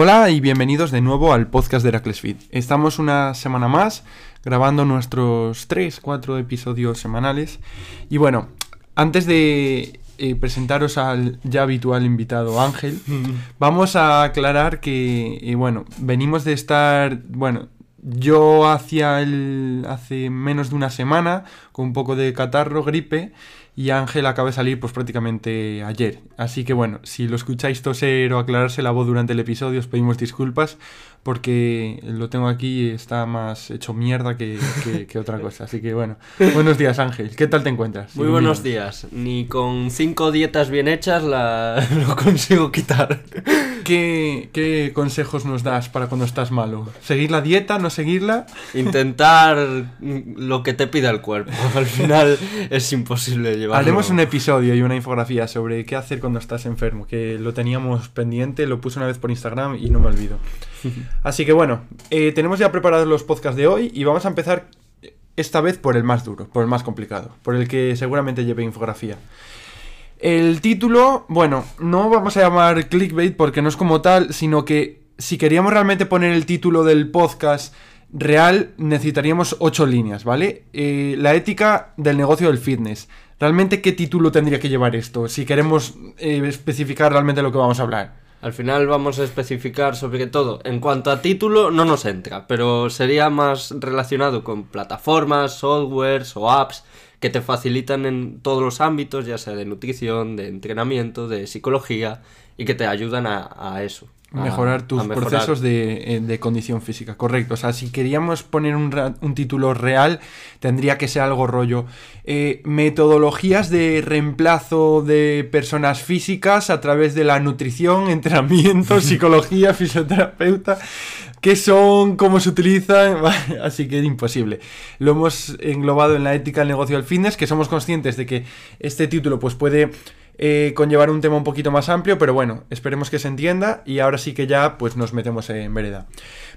Hola y bienvenidos de nuevo al podcast de Heracles Fit. Estamos una semana más grabando nuestros 3, 4 episodios semanales. Y bueno, antes de eh, presentaros al ya habitual invitado Ángel, vamos a aclarar que, eh, bueno, venimos de estar, bueno, yo hacia el, hace menos de una semana con un poco de catarro, gripe, y Ángel acaba de salir pues prácticamente ayer. Así que bueno, si lo escucháis toser o aclararse la voz durante el episodio os pedimos disculpas porque lo tengo aquí y está más hecho mierda que, otra cosa. Así que bueno, buenos días Ángel, ¿qué tal te encuentras? Muy buenos días, ni con cinco dietas bien hechas la... lo consigo quitar. ¿Qué, consejos nos das para cuando estás malo? ¿Seguir la dieta? ¿No seguirla? Intentar lo que te pida el cuerpo. Al final es imposible llevarlo. Haremos un episodio y una infografía sobre qué hacer cuando estás enfermo, que lo teníamos pendiente, lo puse una vez por Instagram y no me olvido. Así que bueno, eh, tenemos ya preparados los podcasts de hoy y vamos a empezar esta vez por el más duro, por el más complicado, por el que seguramente lleve infografía. El título, bueno, no vamos a llamar clickbait porque no es como tal, sino que si queríamos realmente poner el título del podcast real, necesitaríamos ocho líneas, ¿vale? Eh, la ética del negocio del fitness. ¿Realmente qué título tendría que llevar esto? Si queremos eh, especificar realmente lo que vamos a hablar. Al final vamos a especificar sobre todo. En cuanto a título, no nos entra, pero sería más relacionado con plataformas, softwares o apps que te facilitan en todos los ámbitos, ya sea de nutrición, de entrenamiento, de psicología, y que te ayudan a, eso. Mejorar tus procesos eh, de, condición física, correcto. O sea, si queríamos poner un, título real, tendría que ser algo rollo. Eh, metodologías de reemplazo de personas físicas a través de la nutrición, entrenamiento, psicología, fisioterapeuta qué son, cómo se utilizan, así que es imposible. Lo hemos englobado en la ética del negocio del fitness, que somos conscientes de que este título pues puede eh, conllevar un tema un poquito más amplio, pero bueno, esperemos que se entienda y ahora sí que ya pues nos metemos en vereda.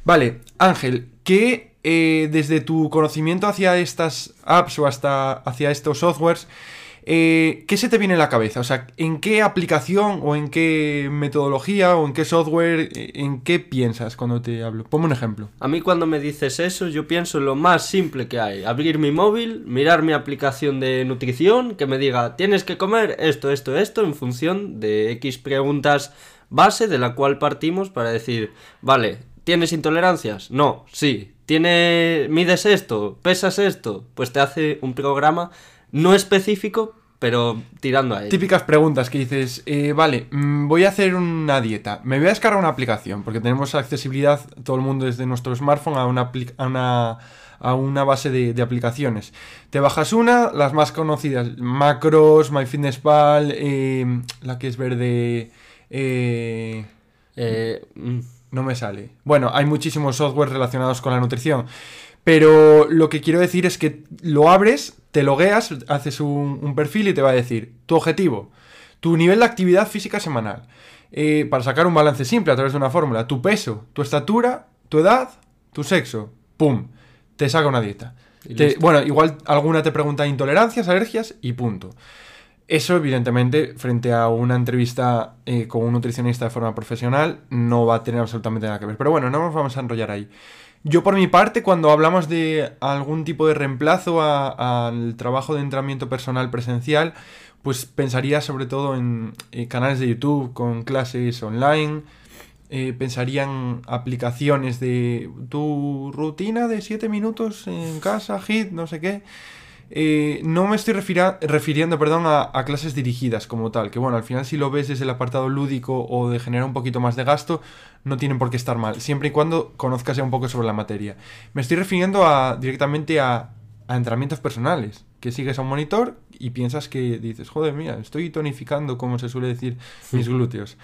Vale, Ángel, ¿qué eh, desde tu conocimiento hacia estas apps o hasta hacia estos softwares, eh, ¿Qué se te viene a la cabeza? O sea, ¿en qué aplicación o en qué metodología o en qué software, eh, en qué piensas cuando te hablo? Ponme un ejemplo. A mí cuando me dices eso, yo pienso en lo más simple que hay. Abrir mi móvil, mirar mi aplicación de nutrición, que me diga, tienes que comer esto, esto, esto, en función de X preguntas base de la cual partimos para decir, vale, ¿tienes intolerancias? No, sí. ¿Tiene, mides esto? ¿Pesas esto? Pues te hace un programa no específico, pero tirando a él. Típicas preguntas que dices, eh, vale, mm, voy a hacer una dieta, me voy a descargar una aplicación, porque tenemos accesibilidad, todo el mundo desde nuestro smartphone, a una, a una, base de, aplicaciones. Te bajas una, las más conocidas, Macros, MyFitnessPal, eh, la que es verde... Eh, eh, mm. no me sale. Bueno, hay muchísimos software relacionados con la nutrición. Pero lo que quiero decir es que lo abres, te logueas, haces un, perfil y te va a decir tu objetivo, tu nivel de actividad física semanal. Eh, para sacar un balance simple a través de una fórmula, tu peso, tu estatura, tu edad, tu sexo. ¡Pum! Te saca una dieta. bueno, igual alguna te pregunta intolerancias, alergias y punto. Eso, evidentemente, frente a una entrevista eh, con un nutricionista de forma profesional, no va a tener absolutamente nada que ver. Pero bueno, no nos vamos a enrollar ahí. Yo por mi parte, cuando hablamos de algún tipo de reemplazo al trabajo de entrenamiento personal presencial, pues pensaría sobre todo en eh, canales de YouTube con clases online, eh, pensaría en aplicaciones de tu rutina de 7 minutos en casa, hit, no sé qué. Eh, no me estoy refiriendo perdón, a, clases dirigidas como tal, que bueno, al final si lo ves desde el apartado lúdico o de generar un poquito más de gasto, no tienen por qué estar mal, siempre y cuando conozcas ya un poco sobre la materia. Me estoy refiriendo a, directamente a, a entrenamientos personales, que sigues a un monitor y piensas que dices, joder, mía, estoy tonificando, como se suele decir, mis glúteos.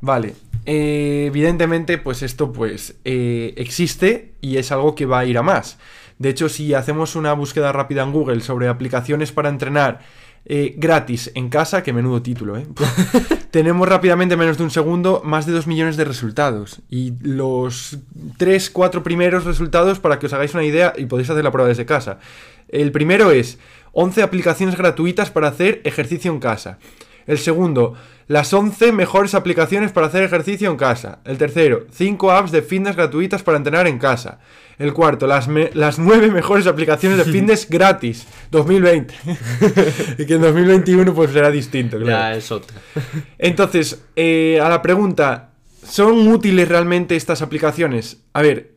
Vale. Eh, evidentemente, pues esto pues eh, existe y es algo que va a ir a más. De hecho, si hacemos una búsqueda rápida en Google sobre aplicaciones para entrenar eh, gratis en casa, que menudo título, ¿eh? tenemos rápidamente en menos de un segundo más de 2 millones de resultados. Y los 3, 4 primeros resultados, para que os hagáis una idea y podéis hacer la prueba desde casa. El primero es 11 aplicaciones gratuitas para hacer ejercicio en casa. El segundo, las 11 mejores aplicaciones para hacer ejercicio en casa. El tercero, 5 apps de fitness gratuitas para entrenar en casa. El cuarto, las, las 9 mejores aplicaciones de fitness gratis. 2020. y que en 2021 pues será distinto, claro. Ya es otra. Entonces, eh, a la pregunta, ¿son útiles realmente estas aplicaciones? A ver,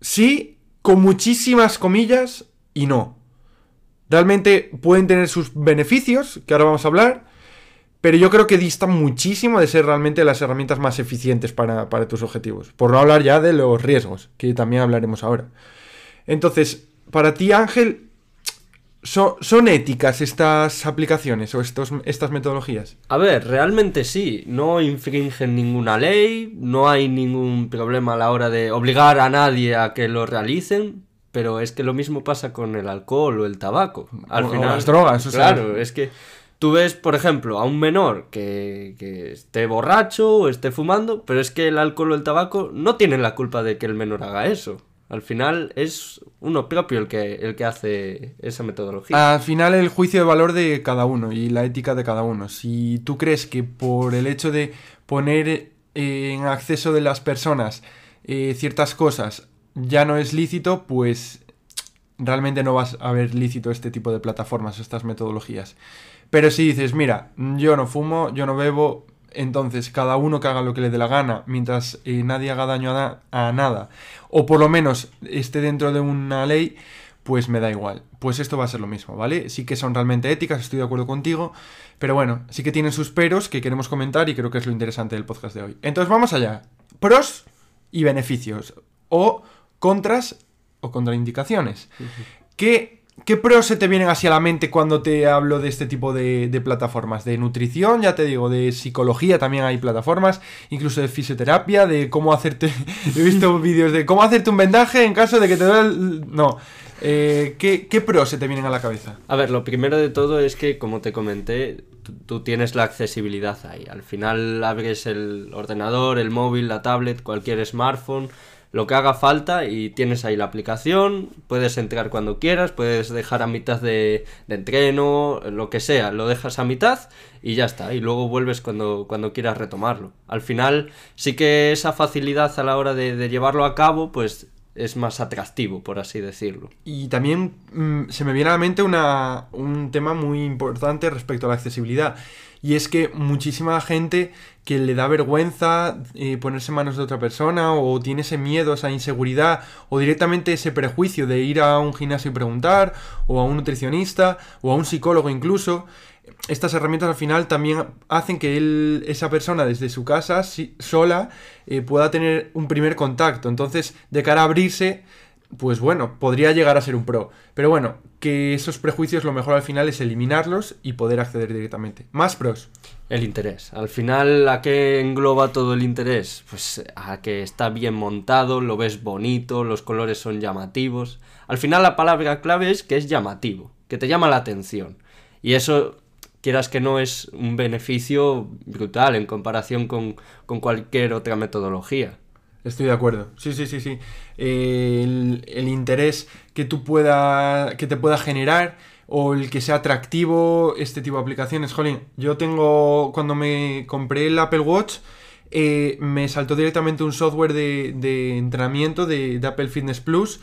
sí, con muchísimas comillas y no. Realmente pueden tener sus beneficios, que ahora vamos a hablar, pero yo creo que dista muchísimo de ser realmente las herramientas más eficientes para, tus objetivos. Por no hablar ya de los riesgos, que también hablaremos ahora. Entonces, para ti, Ángel, ¿son, éticas estas aplicaciones o estos, estas metodologías? A ver, realmente sí. No infringen ninguna ley, no hay ningún problema a la hora de obligar a nadie a que lo realicen. Pero es que lo mismo pasa con el alcohol o el tabaco. Al final, las drogas, Claro, es que Tú ves, por ejemplo, a un menor que, esté borracho o esté fumando, pero es que el alcohol o el tabaco no tienen la culpa de que el menor haga eso. Al final es uno propio el que, el que hace esa metodología. Al final el juicio de valor de cada uno y la ética de cada uno. Si tú crees que por el hecho de poner en acceso de las personas eh, ciertas cosas ya no es lícito, pues realmente no vas a ver lícito este tipo de plataformas, estas metodologías. Pero si dices, mira, yo no fumo, yo no bebo, entonces cada uno que haga lo que le dé la gana, mientras eh, nadie haga daño a, nada, o por lo menos esté dentro de una ley, pues me da igual. Pues esto va a ser lo mismo, ¿vale? Sí que son realmente éticas, estoy de acuerdo contigo, pero bueno, sí que tienen sus peros que queremos comentar y creo que es lo interesante del podcast de hoy. Entonces vamos allá. Pros y beneficios, o contras o contraindicaciones. ¿Qué ¿Qué pros se te vienen así a la mente cuando te hablo de este tipo de, plataformas? De nutrición, ya te digo, de psicología también hay plataformas, incluso de fisioterapia, de cómo hacerte... He visto vídeos de cómo hacerte un vendaje en caso de que te duele... El... No. Eh, ¿qué, ¿Qué pros se te vienen a la cabeza? A ver, lo primero de todo es que, como te comenté, tú tienes la accesibilidad ahí. Al final abres el ordenador, el móvil, la tablet, cualquier smartphone lo que haga falta y tienes ahí la aplicación, puedes entrar cuando quieras, puedes dejar a mitad de, entreno, lo que sea, lo dejas a mitad y ya está, y luego vuelves cuando, cuando quieras retomarlo. Al final sí que esa facilidad a la hora de, llevarlo a cabo, pues es más atractivo, por así decirlo. Y también mm, se me viene a la mente una, un tema muy importante respecto a la accesibilidad. Y es que muchísima gente que le da vergüenza eh, ponerse en manos de otra persona o tiene ese miedo, esa inseguridad o directamente ese prejuicio de ir a un gimnasio y preguntar o a un nutricionista o a un psicólogo incluso. Estas herramientas al final también hacen que él, esa persona desde su casa sola eh, pueda tener un primer contacto. Entonces, de cara a abrirse, pues bueno, podría llegar a ser un pro. Pero bueno, que esos prejuicios lo mejor al final es eliminarlos y poder acceder directamente. Más pros. El interés. Al final, ¿a qué engloba todo el interés? Pues a que está bien montado, lo ves bonito, los colores son llamativos. Al final la palabra clave es que es llamativo, que te llama la atención. Y eso, quieras que no, es un beneficio brutal en comparación con, con cualquier otra metodología. Estoy de acuerdo. Sí, sí, sí, sí. el, interés que tú pueda, que te pueda generar o el que sea atractivo este tipo de aplicaciones. Jolín, yo tengo, cuando me compré el Apple Watch, eh, me saltó directamente un software de, de entrenamiento de Apple Fitness Plus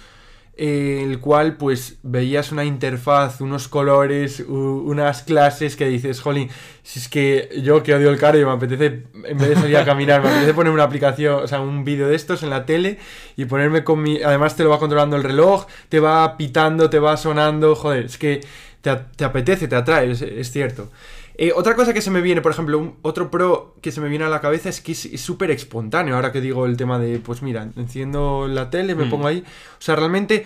el cual pues veías una interfaz, unos colores, unas clases que dices, jolín, si es que yo que odio el cardio me apetece, en vez de salir a caminar, me apetece poner una aplicación, o sea, un vídeo de estos en la tele y ponerme con mi... Además te lo va controlando el reloj, te va pitando, te va sonando, joder, es que te, apetece, te atrae, es cierto. Eh, otra cosa que se me viene, por ejemplo, otro pro que se me viene a la cabeza es que es súper espontáneo. Ahora que digo el tema de, pues mira, enciendo la tele, me mm. pongo ahí. O sea, realmente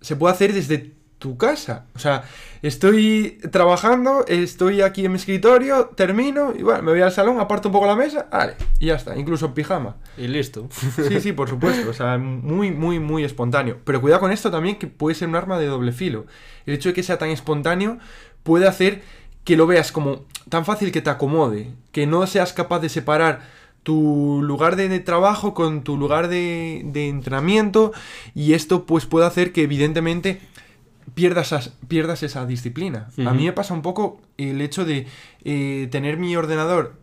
se puede hacer desde tu casa. O sea, estoy trabajando, estoy aquí en mi escritorio, termino y bueno, me voy al salón, aparto un poco la mesa, vale, y ya está, incluso en pijama. Y listo. Sí, sí, por supuesto, o sea, muy, muy, muy espontáneo. Pero cuidado con esto también, que puede ser un arma de doble filo. El hecho de que sea tan espontáneo puede hacer que lo veas como tan fácil que te acomode, que no seas capaz de separar tu lugar de, trabajo con tu lugar de, de, entrenamiento y esto pues puede hacer que evidentemente pierdas, pierdas esa disciplina. A mí me pasa un poco el hecho de eh, tener mi ordenador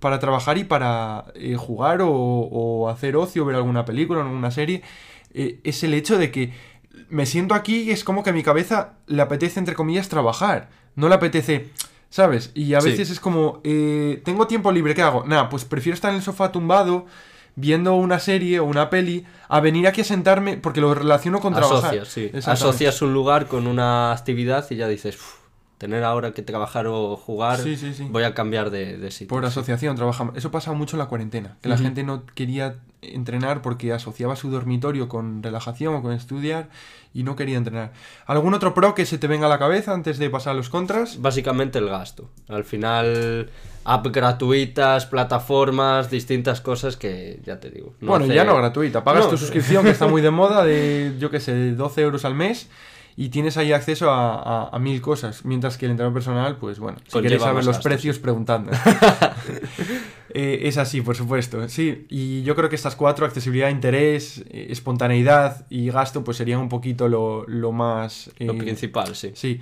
para trabajar y para eh, jugar o, hacer ocio, ver alguna película o alguna serie, eh, es el hecho de que me siento aquí y es como que a mi cabeza le apetece, entre comillas, trabajar. No le apetece, ¿sabes? Y a veces es como, tengo tiempo libre, ¿qué hago? Nada, pues prefiero estar en el sofá tumbado viendo una serie o una peli a venir aquí a sentarme porque lo relaciono con trabajar. Asocias, sí. Asocias un lugar con una actividad y ya dices, tener ahora que trabajar o jugar, voy a cambiar de, sitio. Por asociación trabajamos. Eso pasa mucho en la cuarentena, que la gente no quería entrenar porque asociaba su dormitorio con relajación o con estudiar y no quería entrenar. ¿Algún otro pro que se te venga a la cabeza antes de pasar a los contras? Básicamente el gasto. Al final, app gratuitas, plataformas, distintas cosas que ya te digo. bueno, ya no gratuita. Pagas tu suscripción que está muy de moda de, yo qué sé, 12 euros al mes y tienes ahí acceso a, mil cosas, mientras que el entrenador personal, pues bueno, si quieres saber los precios, preguntando. Eh, es así, por supuesto, sí, y yo creo que estas cuatro, accesibilidad, interés, eh, espontaneidad y gasto, pues serían un poquito lo, más... lo eh, principal, sí. Sí,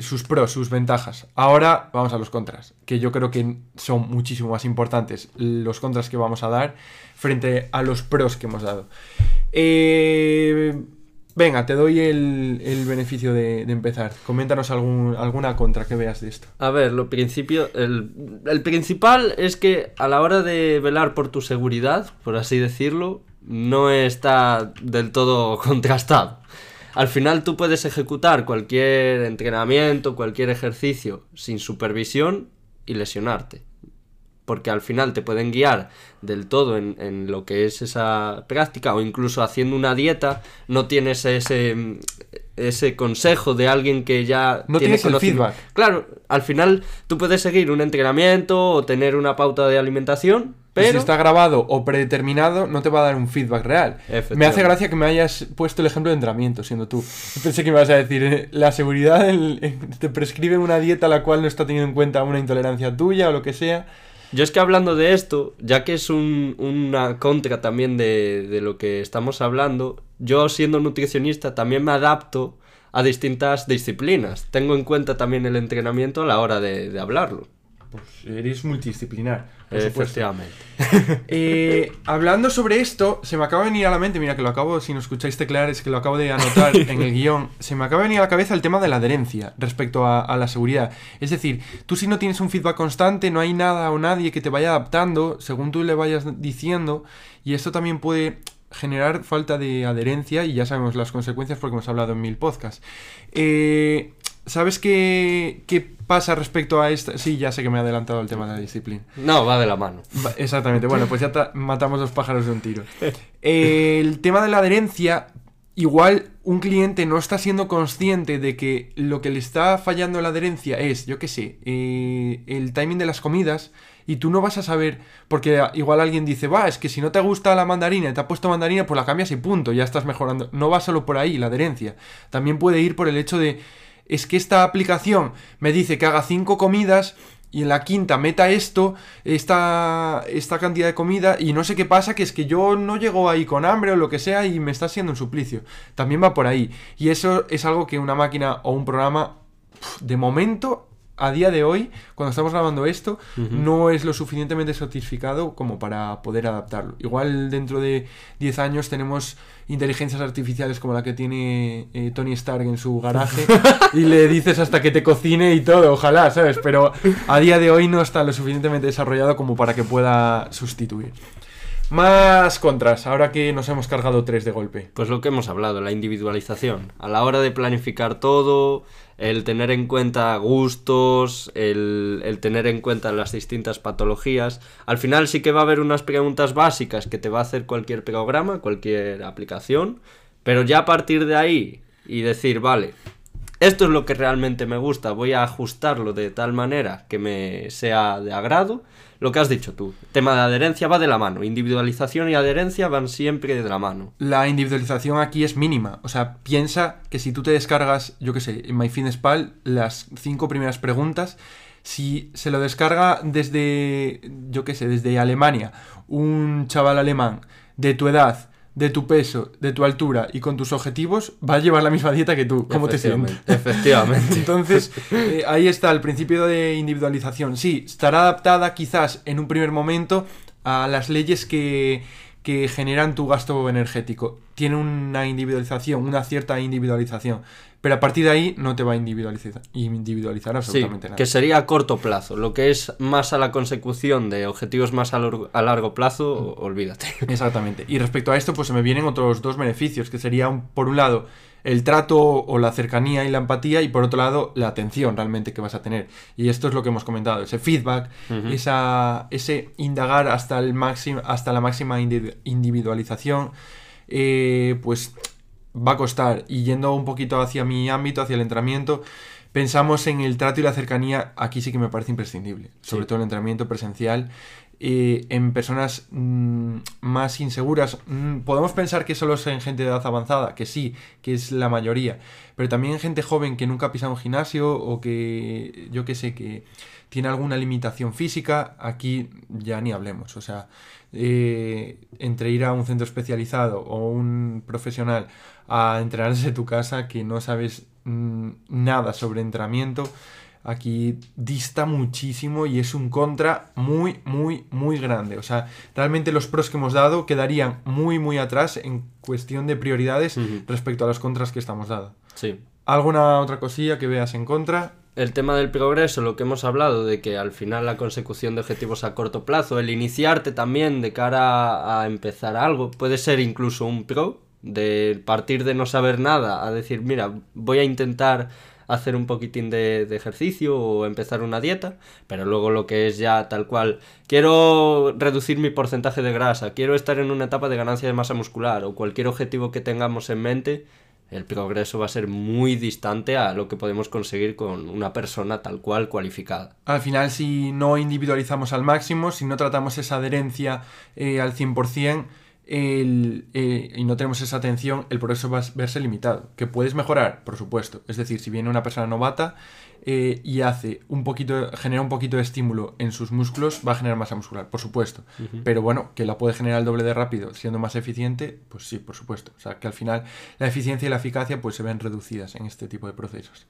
sus pros, sus ventajas. Ahora vamos a los contras, que yo creo que son muchísimo más importantes los contras que vamos a dar frente a los pros que hemos dado. Eh Venga, te doy el, beneficio de, empezar. Coméntanos algún, alguna contra que veas de esto. A ver, lo principio, el, principal es que a la hora de velar por tu seguridad, por así decirlo, no está del todo contrastado. Al final tú puedes ejecutar cualquier entrenamiento, cualquier ejercicio sin supervisión y lesionarte porque al final te pueden guiar del todo en, lo que es esa práctica o incluso haciendo una dieta no tienes ese, ese consejo de alguien que ya no tiene tienes el feedback. Claro, al final tú puedes seguir un entrenamiento o tener una pauta de alimentación, pero... Si está grabado o predeterminado, no te va a dar un feedback real. Me hace gracia que me hayas puesto el ejemplo de entrenamiento, siendo tú. Pensé que me ibas a decir, eh, la seguridad te prescribe una dieta la cual no está teniendo en cuenta una intolerancia tuya o lo que sea. Yo es que hablando de esto, ya que es una contra también de, lo que estamos hablando, yo siendo nutricionista también me adapto a distintas disciplinas. Tengo en cuenta también el entrenamiento a la hora de hablarlo. Pues eres multidisciplinar. Efectivamente. Eh, hablando sobre esto, se me acaba de venir a la mente, mira que lo acabo, si no escucháis teclear, es que lo acabo de anotar en el guion, se me acaba de venir a la cabeza el tema de la adherencia respecto a, la seguridad. Es decir, tú si no tienes un feedback constante, no hay nada o nadie que te vaya adaptando según tú le vayas diciendo, y esto también puede generar falta de adherencia y ya sabemos las consecuencias porque hemos hablado en mil podcasts. Eh, ¿Sabes qué, qué pasa respecto a esto? Sí, ya sé que me he adelantado al tema de la disciplina. No, va de la mano. exactamente. Bueno, pues ya matamos dos pájaros de un tiro. el tema de la adherencia, igual un cliente no está siendo consciente de que lo que le está fallando la adherencia es, yo qué sé, eh, el timing de las comidas y tú no vas a saber, porque igual alguien dice, va, es que si no te gusta la mandarina y te ha puesto mandarina, pues la cambias y punto, ya estás mejorando. No va solo por ahí la adherencia. También puede ir por el hecho de es que esta aplicación me dice que haga cinco comidas y en la quinta meta esto, esta, esta cantidad de comida y no sé qué pasa, que es que yo no llego ahí con hambre o lo que sea y me está haciendo un suplicio. También va por ahí. Y eso es algo que una máquina o un programa, de momento, a día de hoy, cuando estamos grabando esto, no es lo suficientemente satisficado como para poder adaptarlo. Igual dentro de 10 años tenemos inteligencias artificiales como la que tiene eh, Tony Stark en su garaje y le dices hasta que te cocine y todo, ojalá, ¿sabes? Pero a día de hoy no está lo suficientemente desarrollado como para que pueda sustituir. Más contras, ahora que nos hemos cargado tres de golpe. Pues lo que hemos hablado, la individualización. A la hora de planificar todo, el tener en cuenta gustos, el, tener en cuenta las distintas patologías. Al final sí que va a haber unas preguntas básicas que te va a hacer cualquier programa, cualquier aplicación, pero ya a partir de ahí y decir, vale, esto es lo que realmente me gusta, voy a ajustarlo de tal manera que me sea de agrado. Lo que has dicho tú, tema de adherencia va de la mano, individualización y adherencia van siempre de la mano. La individualización aquí es mínima, o sea, piensa que si tú te descargas, yo qué sé, en MyFitnessPal, las cinco primeras preguntas, si se lo descarga desde, yo qué sé, desde Alemania, un chaval alemán de tu edad, de tu peso, de tu altura y con tus objetivos, va a llevar la misma dieta que tú. ¿Cómo te sientes? Efectivamente. Entonces, eh, ahí está el principio de individualización. Sí, estará adaptada quizás en un primer momento a las leyes que, que generan tu gasto energético. Tiene una individualización, una cierta individualización. Pero a partir de ahí no te va a individualizar, individualizar absolutamente sí, nada. Que sería a corto plazo. Lo que es más a la consecución de objetivos más a, a largo plazo, olvídate. Exactamente. Y respecto a esto, pues se me vienen otros dos beneficios, que sería, por un lado, el trato o la cercanía y la empatía, y por otro lado, la atención realmente que vas a tener. Y esto es lo que hemos comentado, ese feedback, esa, ese indagar hasta, el máximo, hasta la máxima individualización. Eh, pues va a costar. Y yendo un poquito hacia mi ámbito, hacia el entrenamiento, pensamos en el trato y la cercanía, aquí sí que me parece imprescindible. Sobre todo el entrenamiento presencial. En personas mm, más inseguras. Mm, podemos pensar que solo es en gente de edad avanzada, que sí, que es la mayoría, pero también en gente joven que nunca ha pisado un gimnasio o que, yo qué sé, que tiene alguna limitación física, aquí ya ni hablemos. O sea, eh, entre ir a un centro especializado o un profesional a entrenarse en tu casa que no sabes mm, nada sobre entrenamiento, aquí dista muchísimo y es un contra muy, muy, muy grande. O sea, realmente los pros que hemos dado quedarían muy, muy atrás en cuestión de prioridades respecto a los contras que estamos dando. Sí. ¿Alguna otra cosilla que veas en contra? el tema del progreso, lo que hemos hablado, de que al final la consecución de objetivos a corto plazo, el iniciarte también de cara a empezar algo, puede ser incluso un pro, de partir de no saber nada a decir, mira, voy a intentar hacer un poquitín de, ejercicio o empezar una dieta, pero luego lo que es ya tal cual, quiero reducir mi porcentaje de grasa, quiero estar en una etapa de ganancia de masa muscular o cualquier objetivo que tengamos en mente, el progreso va a ser muy distante a lo que podemos conseguir con una persona tal cual cualificada. Al final, si no individualizamos al máximo, si no tratamos esa adherencia eh, al 100%, el, eh, y no tenemos esa atención, el progreso va a verse limitado. ¿Que puedes mejorar? Por supuesto. Es decir, si viene una persona novata eh, y hace un poquito, genera un poquito de estímulo en sus músculos, va a generar masa muscular, por supuesto. Pero bueno, que la puede generar el doble de rápido siendo más eficiente, pues sí, por supuesto. O sea, que al final la eficiencia y la eficacia pues se ven reducidas en este tipo de procesos.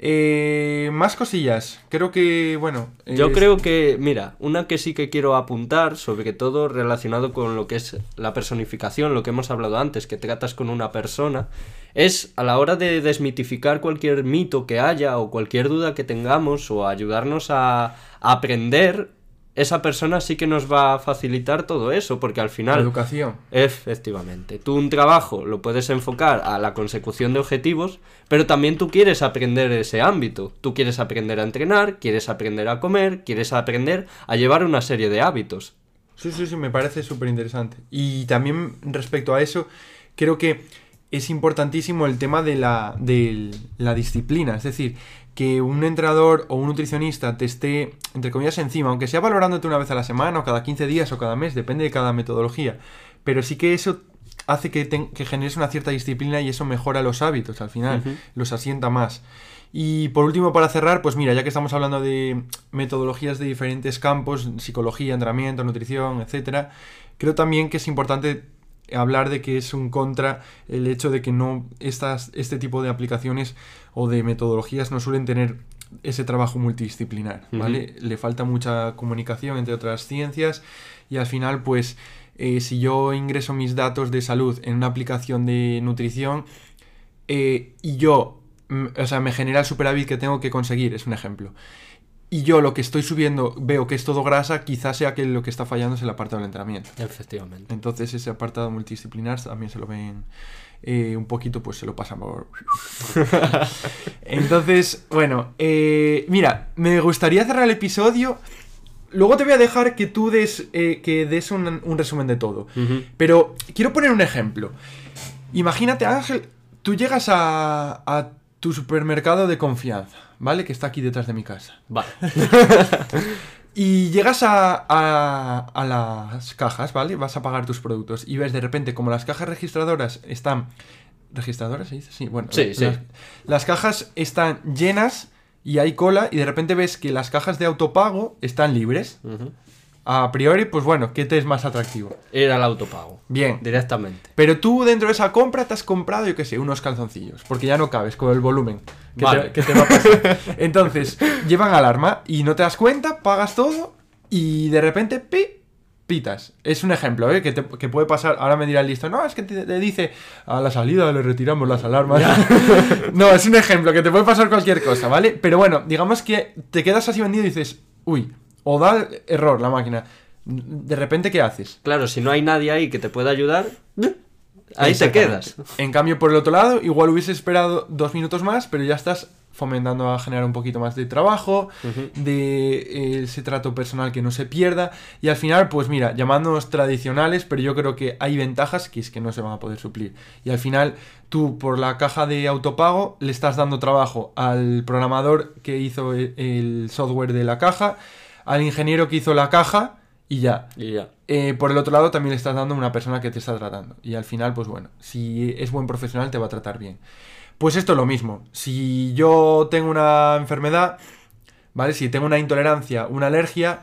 Eh, más cosillas. Creo que, bueno. Yo creo que, mira, una que sí que quiero apuntar, sobre todo relacionado con lo que es la personificación, lo que hemos hablado antes, que tratas con una persona, es a la hora de desmitificar cualquier mito que haya o cualquier duda que tengamos o ayudarnos a aprender esa persona sí que nos va a facilitar todo eso, porque al final... educación. Efectivamente. Tú un trabajo lo puedes enfocar a la consecución de objetivos, pero también tú quieres aprender ese ámbito. Tú quieres aprender a entrenar, quieres aprender a comer, quieres aprender a llevar una serie de hábitos. Sí, sí, sí, me parece súper interesante. Y también respecto a eso, creo que es importantísimo el tema de la, de la disciplina. Es decir, que un entrenador o un nutricionista te esté, entre comillas, encima, aunque sea valorándote una vez a la semana o cada 15 días o cada mes, depende de cada metodología, pero sí que eso hace que, que generes una cierta disciplina y eso mejora los hábitos al final, los asienta más. Y por último, para cerrar, pues mira, ya que estamos hablando de metodologías de diferentes campos, psicología, entrenamiento, nutrición, etcétera, creo también que es importante hablar de que es un contra el hecho de que no estas, este tipo de aplicaciones o de metodologías no suelen tener ese trabajo multidisciplinar, ¿vale? Le falta mucha comunicación entre otras ciencias y al final, pues, eh, si yo ingreso mis datos de salud en una aplicación de nutrición eh, y yo, mm, o sea, me genera el superávit que tengo que conseguir, es un ejemplo y yo lo que estoy subiendo veo que es todo grasa, quizás sea que lo que está fallando es el apartado del entrenamiento. Efectivamente. Entonces ese apartado multidisciplinar también se lo ven eh, un poquito, pues se lo pasan por... Entonces, bueno, eh, mira, me gustaría cerrar el episodio. Luego te voy a dejar que tú des, eh, que des un, resumen de todo. Pero quiero poner un ejemplo. Imagínate, Ángel, tú llegas a, a tu supermercado de confianza, ¿vale? Que está aquí detrás de mi casa. Vale. Y llegas a, a- a las cajas, ¿vale? Vas a pagar tus productos y ves de repente como las cajas registradoras están... ¿Registradoras se dice? Sí, bueno. Sí, sí. Las, cajas están llenas y hay cola y de repente ves que las cajas de autopago están libres. A priori, pues bueno, ¿qué te es más atractivo? Ir al autopago. Bien. Directamente. Pero tú dentro de esa compra te has comprado, yo qué sé, unos calzoncillos, porque ya no cabes con el volumen que, Vale. te, que te va a pasar. Entonces, llevan alarma y no te das cuenta, pagas todo y de repente, pi, pitas. Es un ejemplo, ¿eh? Que, te- que puede pasar, ahora me dirá el listo, no, es que te, te dice, a la salida le retiramos las alarmas. no, es un ejemplo, que te puede pasar cualquier cosa, ¿vale? Pero bueno, digamos que te quedas así vendido y dices, uy, o da error la máquina. De repente, ¿qué haces? Claro, si no hay nadie ahí que te pueda ayudar, ahí te quedas. En cambio, por el otro lado, igual hubieses esperado dos minutos más, pero ya estás fomentando a generar un poquito más de trabajo, de eh, ese trato personal que no se pierda. Y al final, pues mira, llamándonos tradicionales, pero yo creo que hay ventajas que es que no se van a poder suplir. Y al final, tú por la caja de autopago le estás dando trabajo al programador que hizo el, el software de la caja, al ingeniero que hizo la caja y ya. Y ya. Eh, por el otro lado, también le estás dando a una persona que te está tratando. Y al final, pues bueno, si es buen profesional, te va a tratar bien. Pues esto es lo mismo. Si yo tengo una enfermedad, ¿vale? Si tengo una intolerancia, una alergia,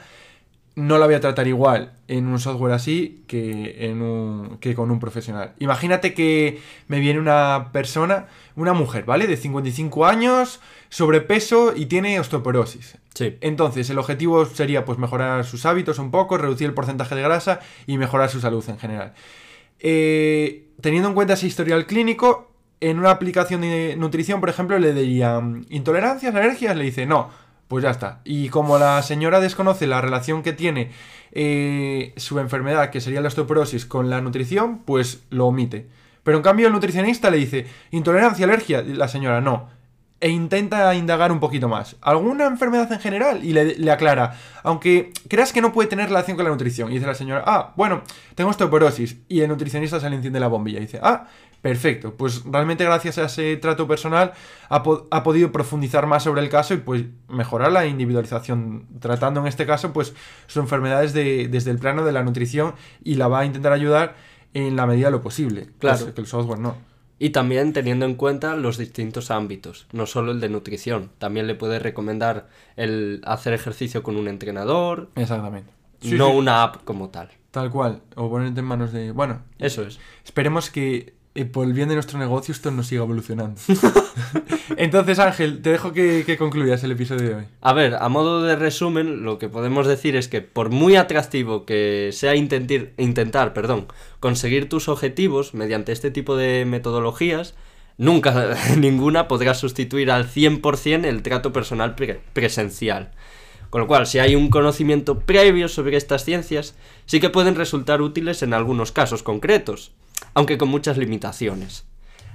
no la voy a tratar igual en un software así que, en un, que con un profesional. Imagínate que me viene una persona, una mujer, ¿vale? De 55 años, sobrepeso y tiene osteoporosis. Sí. Entonces, el objetivo sería pues mejorar sus hábitos un poco, reducir el porcentaje de grasa y mejorar su salud en general. Eh, teniendo en cuenta ese historial clínico, en una aplicación de nutrición, por ejemplo, le dirían intolerancias, alergias, le dice no, pues ya está. Y como la señora desconoce la relación que tiene eh, su enfermedad, que sería la osteoporosis, con la nutrición, pues lo omite. Pero en cambio el nutricionista le dice intolerancia, alergia, la señora no e intenta indagar un poquito más. ¿Alguna enfermedad en general? Y le, le aclara, aunque creas que no puede tener relación con la nutrición. Y dice la señora, ah, bueno, tengo osteoporosis. Y el nutricionista se le enciende la bombilla y dice, ah, perfecto. Pues realmente gracias a ese trato personal ha, po- ha podido profundizar más sobre el caso y pues mejorar la individualización, tratando en este caso pues su enfermedad desde, desde el plano de la nutrición y la va a intentar ayudar en la medida de lo posible. Claro. Cosa Que el software no. Y también teniendo en cuenta los distintos ámbitos, no solo el de nutrición. También le puedes recomendar el hacer ejercicio con un entrenador, Exactamente. no una app como tal. Tal cual. O ponerte en manos de. Bueno, Eso es. esperemos que por el bien de nuestro negocio esto nos siga evolucionando. Entonces, Ángel, te dejo que, que concluyas el episodio de hoy. A ver, a modo de resumen, lo que podemos decir es que por muy atractivo que sea intentar perdón, conseguir tus objetivos mediante este tipo de metodologías, nunca ninguna podrá sustituir al 100% el trato personal pre- presencial. Con lo cual, si hay un conocimiento previo sobre estas ciencias, sí que pueden resultar útiles en algunos casos concretos, aunque con muchas limitaciones.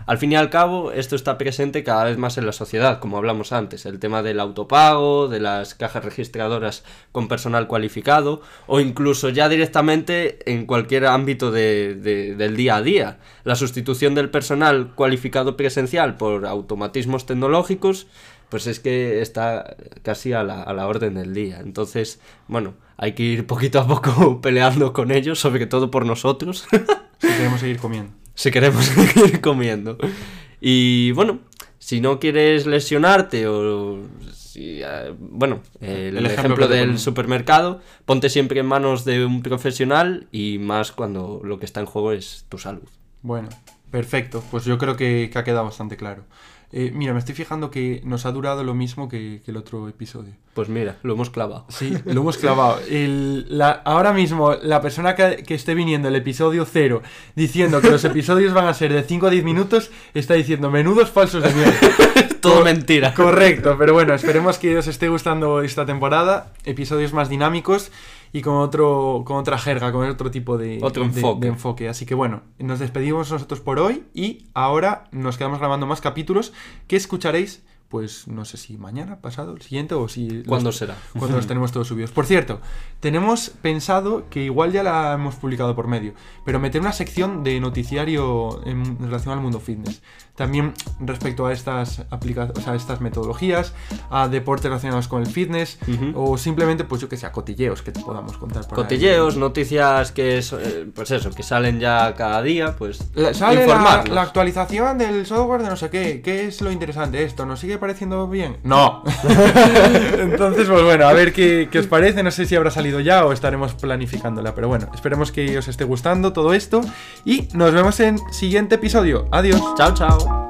Al fin y al cabo, esto está presente cada vez más en la sociedad, como hablamos antes, el tema del autopago, de las cajas registradoras con personal cualificado, o incluso ya directamente en cualquier ámbito de- de- del día a día. La sustitución del personal cualificado presencial por automatismos tecnológicos, pues es que está casi a la, a la orden del día. Entonces, bueno, hay que ir poquito a poco peleando con ellos, sobre todo por nosotros. Si queremos seguir comiendo. si queremos seguir comiendo. Y bueno, si no quieres lesionarte o si, eh, bueno, el, El ejemplo del supermercado, ponte siempre en manos de un profesional y más cuando lo que está en juego es tu salud. Bueno, perfecto. Pues yo creo que, que ha quedado bastante claro. Eh, mira, me estoy fijando que nos ha durado lo mismo que, que el otro episodio. Pues mira, lo hemos clavado. Sí, lo hemos clavado. El- la- ahora mismo, la persona que, que esté viniendo el episodio cero diciendo que los episodios van a ser de 5 a 10 minutos, está diciendo menudos falsos de mierda. Todo Co- mentira. Correcto, pero bueno, esperemos que os esté gustando esta temporada. Episodios más dinámicos y con otro con otra jerga, con otro tipo de, Otro de- enfoque. de enfoque. Así que bueno, nos despedimos nosotros por hoy y ahora nos quedamos grabando más capítulos que escucharéis pues no sé si mañana, pasado, el siguiente o si... ¿Cuándo los- será? Cuando los tenemos todos subidos. Por cierto, tenemos pensado que igual ya la hemos publicado por medio, pero meter una sección de noticiario en relación al mundo fitness. También respecto a estas aplicaciones, a estas metodologías, a deportes relacionados con el fitness, o simplemente, pues yo que sé, a cotilleos que te podamos contar. por ahí. Cotilleos, noticias que, es, eh, pues eso, que salen ya cada día, pues La- sale la, la actualización del software de no sé qué. ¿Qué es lo interesante esto? ¿Nos sigue pareciendo bien? No. Entonces, pues bueno, a ver qué, qué os parece. No sé si habrá salido ya o estaremos planificándola. Pero bueno, esperemos que os esté gustando todo esto. Y nos vemos en siguiente episodio. Adiós. Chao, chao.